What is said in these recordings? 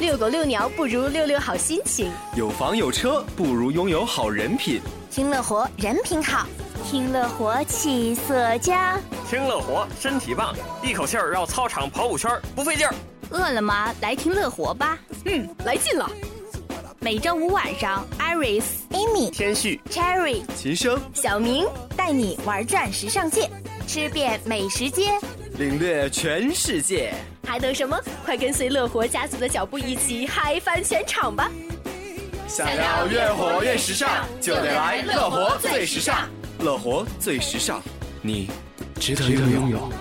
遛狗遛鸟不如遛遛好心情，有房有车不如拥有好人品。听乐活人品好，听乐活气色佳，听乐活身体棒，一口气儿绕操场跑五圈不费劲儿。饿了吗？来听乐活吧。嗯，来劲了。每周五晚上，Iris、Amy、天旭、Cherry、秦升、小明带你玩转时尚界，吃遍美食街，领略全世界。还等什么？快跟随乐活家族的脚步，一起嗨翻全场吧！想要越活越时尚，就得来乐活最时尚。乐活最时尚，你值得拥有。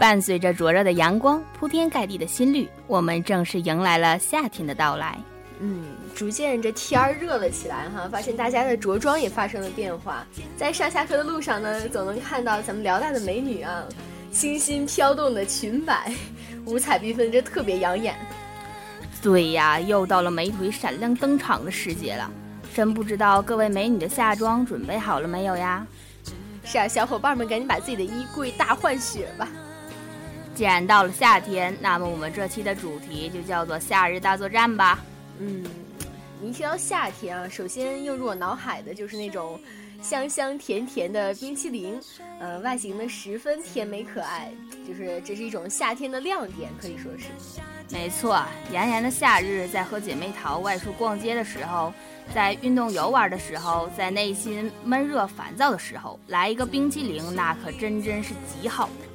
伴随着灼热的阳光，铺天盖地的新绿，我们正式迎来了夏天的到来。嗯，逐渐这天儿热了起来哈，发现大家的着装也发生了变化。在上下课的路上呢，总能看到咱们辽大的美女啊，清新飘动的裙摆，五彩缤纷，这特别养眼。对呀，又到了美腿闪亮登场的时节了，真不知道各位美女的夏装准备好了没有呀？是啊，小伙伴们赶紧把自己的衣柜大换血吧。既然到了夏天，那么我们这期的主题就叫做“夏日大作战”吧。嗯，一提到夏天啊，首先映入我脑海的就是那种香香甜甜的冰淇淋，呃，外形呢十分甜美可爱，就是这是一种夏天的亮点，可以说是。没错，炎炎的夏日，在和姐妹淘外出逛街的时候，在运动游玩的时候，在内心闷热烦躁的时候，来一个冰淇淋，那可真真是极好的。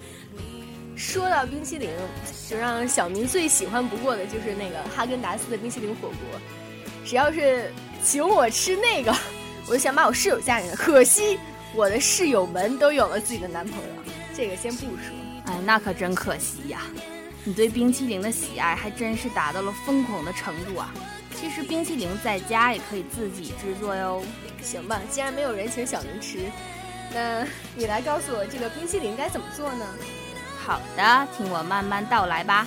说到冰淇淋，就让小明最喜欢不过的就是那个哈根达斯的冰淇淋火锅。只要是请我吃那个，我就想把我室友嫁给他。可惜我的室友们都有了自己的男朋友，这个先不说。哎，那可真可惜呀！你对冰淇淋的喜爱还真是达到了疯狂的程度啊！其实冰淇淋在家也可以自己制作哟。行吧，既然没有人请小明吃，那你来告诉我这个冰淇淋该怎么做呢？好的，听我慢慢道来吧。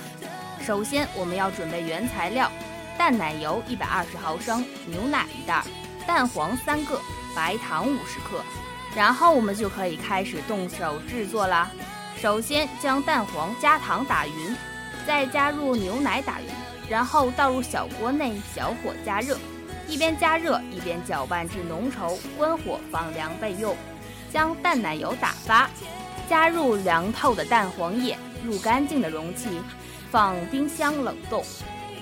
首先，我们要准备原材料：淡奶油一百二十毫升，牛奶一袋，蛋黄三个，白糖五十克。然后我们就可以开始动手制作啦。首先将蛋黄加糖打匀，再加入牛奶打匀，然后倒入小锅内，小火加热，一边加热一边搅拌至浓稠，关火放凉备用。将淡奶油打发。加入凉透的蛋黄液，入干净的容器，放冰箱冷冻。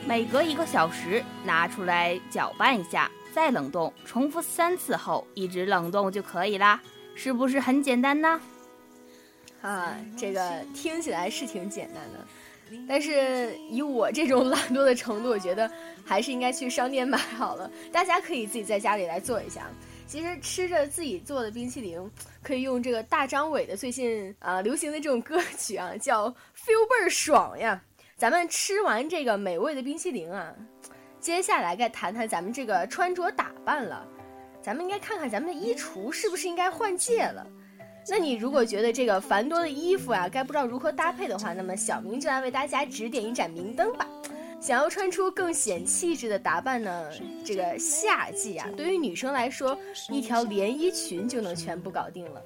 每隔一个小时拿出来搅拌一下，再冷冻，重复三次后一直冷冻就可以啦。是不是很简单呢？啊，这个听起来是挺简单的，但是以我这种懒惰的程度，我觉得还是应该去商店买好了。大家可以自己在家里来做一下。其实吃着自己做的冰淇淋，可以用这个大张伟的最近啊流行的这种歌曲啊，叫 “feel 倍儿爽”呀。咱们吃完这个美味的冰淇淋啊，接下来该谈谈咱们这个穿着打扮了。咱们应该看看咱们的衣橱是不是应该换届了。那你如果觉得这个繁多的衣服啊，该不知道如何搭配的话，那么小明就来为大家指点一盏明灯吧。想要穿出更显气质的打扮呢？这个夏季啊，对于女生来说，一条连衣裙就能全部搞定了。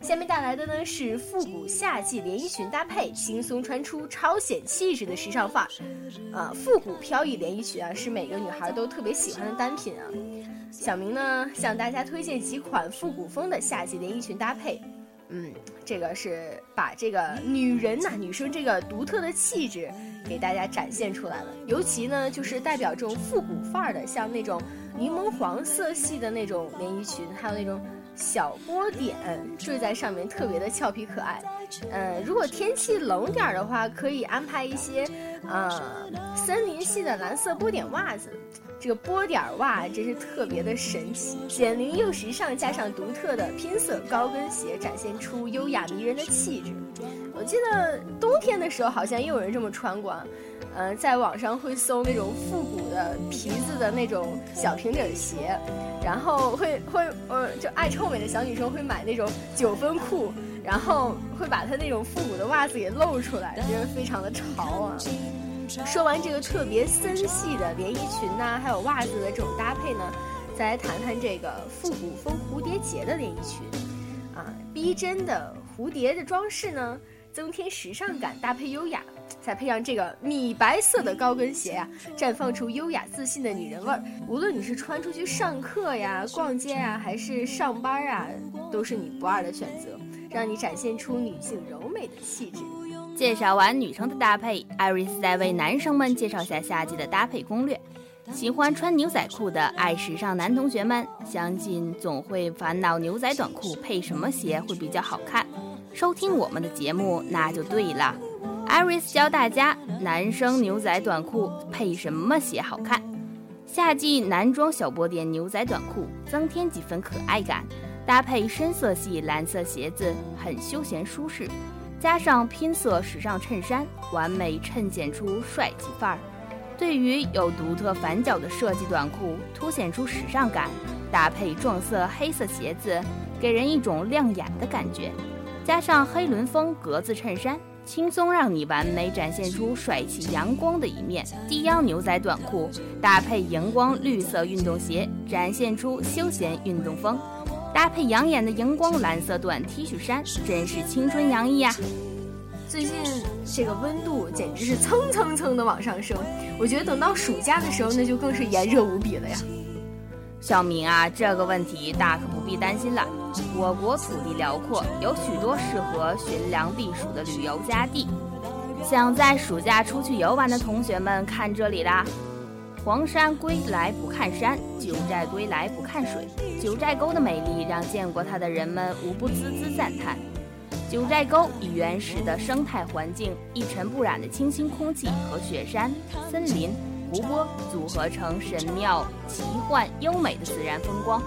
下面带来的呢是复古夏季连衣裙搭配，轻松穿出超显气质的时尚范儿。啊，复古飘逸连衣裙啊，是每个女孩都特别喜欢的单品啊。小明呢向大家推荐几款复古风的夏季连衣裙搭配。嗯，这个是把这个女人呐、女生这个独特的气质给大家展现出来了。尤其呢，就是代表这种复古范儿的，像那种柠檬黄色系的那种连衣裙，还有那种小波点缀在上面，特别的俏皮可爱。呃，如果天气冷点儿的话，可以安排一些呃森林系的蓝色波点袜子。这个波点袜真是特别的神奇，减龄又时尚，加上独特的拼色高跟鞋，展现出优雅迷人的气质。我记得冬天的时候好像也有人这么穿过，呃，在网上会搜那种复古的皮子的那种小平底鞋，然后会会呃，就爱臭美的小女生会买那种九分裤，然后会把它那种复古的袜子给露出来，觉得非常的潮啊。说完这个特别森系的连衣裙呐，还有袜子的这种搭配呢，再来谈谈这个复古风蝴蝶结的连衣裙，啊，逼真的蝴蝶的装饰呢，增添时尚感，搭配优雅，再配上这个米白色的高跟鞋呀，绽放出优雅自信的女人味儿。无论你是穿出去上课呀、逛街呀，还是上班啊，都是你不二的选择，让你展现出女性柔美的气质。介绍完女生的搭配，艾瑞斯再为男生们介绍下夏季的搭配攻略。喜欢穿牛仔裤的爱时尚男同学们，相信总会烦恼牛仔短裤配什么鞋会比较好看。收听我们的节目那就对了，艾瑞斯教大家男生牛仔短裤配什么鞋好看。夏季男装小波点牛仔短裤，增添几分可爱感，搭配深色系蓝色鞋子，很休闲舒适。加上拼色时尚衬衫，完美衬显出帅气范儿。对于有独特反角的设计短裤，凸显出时尚感，搭配撞色黑色鞋子，给人一种亮眼的感觉。加上黑伦风格子衬衫，轻松让你完美展现出帅气阳光的一面。低腰牛仔短裤搭配荧光绿色运动鞋，展现出休闲运动风。搭配养眼的荧光蓝色短 T 恤衫，真是青春洋溢呀！最近这个温度简直是蹭蹭蹭的往上升，我觉得等到暑假的时候，那就更是炎热无比了呀。小明啊，这个问题大可不必担心了。我国土地辽阔，有许多适合寻良避暑的旅游佳地。想在暑假出去游玩的同学们，看这里啦！黄山归来不看山，九寨归来不看水。九寨沟的美丽让见过它的人们无不孜孜赞叹。九寨沟以原始的生态环境、一尘不染的清新空气和雪山、森林、湖泊组合成神妙、奇幻、优美的自然风光，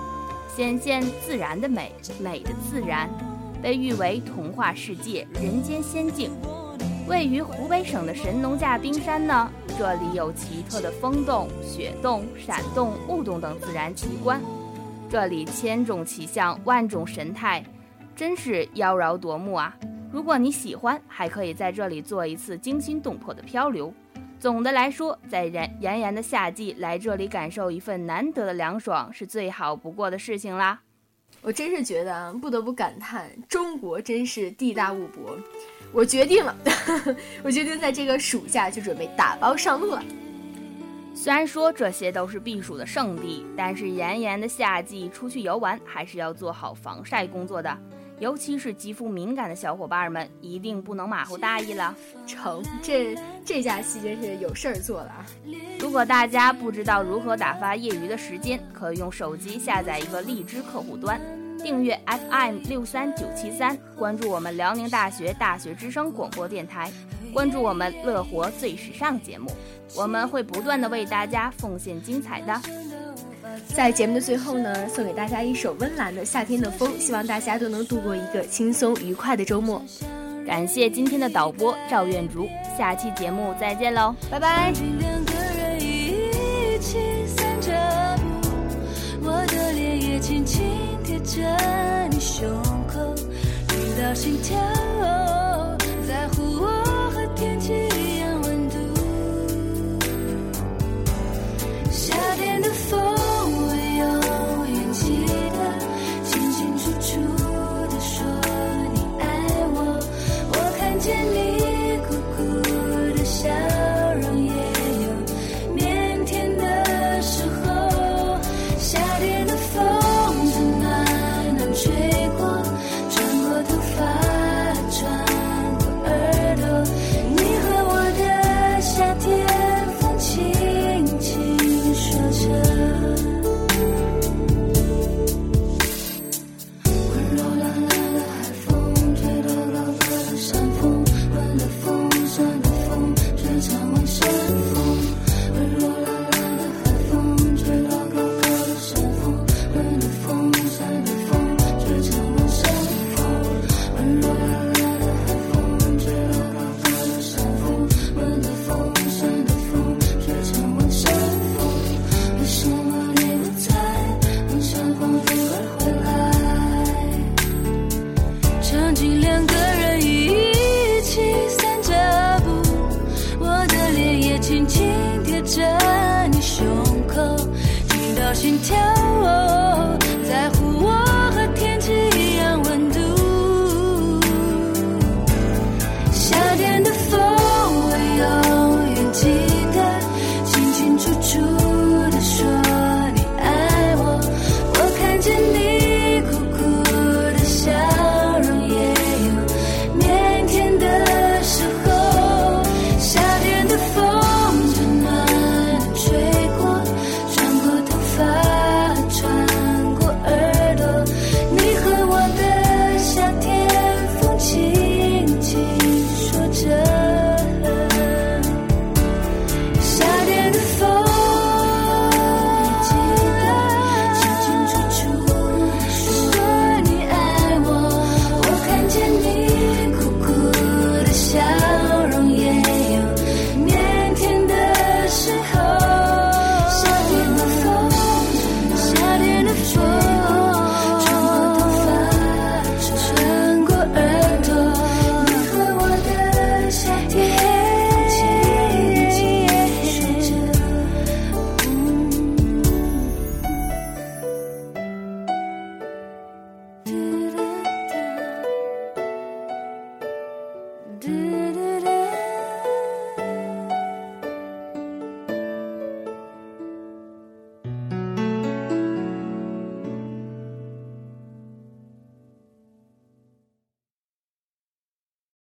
显现自然的美，美的自然，被誉为童话世界、人间仙境。位于湖北省的神农架冰山呢，这里有奇特的风洞、雪洞、闪洞、雾洞等自然奇观，这里千种奇象、万种神态，真是妖娆夺目啊！如果你喜欢，还可以在这里做一次惊心动魄的漂流。总的来说，在炎炎炎的夏季来这里感受一份难得的凉爽，是最好不过的事情啦。我真是觉得啊，不得不感叹，中国真是地大物博。我决定了，我决定在这个暑假就准备打包上路了。虽然说这些都是避暑的圣地，但是炎炎的夏季出去游玩还是要做好防晒工作的，尤其是肌肤敏感的小伙伴们，一定不能马虎大意了。成，这这假期真是有事儿做了啊！如果大家不知道如何打发业余的时间，可以用手机下载一个荔枝客户端。订阅 FM 六三九七三，关注我们辽宁大学大学之声广播电台，关注我们乐活最时尚节目，我们会不断的为大家奉献精彩的。在节目的最后呢，送给大家一首温岚的《夏天的风》，希望大家都能度过一个轻松愉快的周末。感谢今天的导播赵愿竹，下期节目再见喽，拜拜。着你胸口，直到心跳。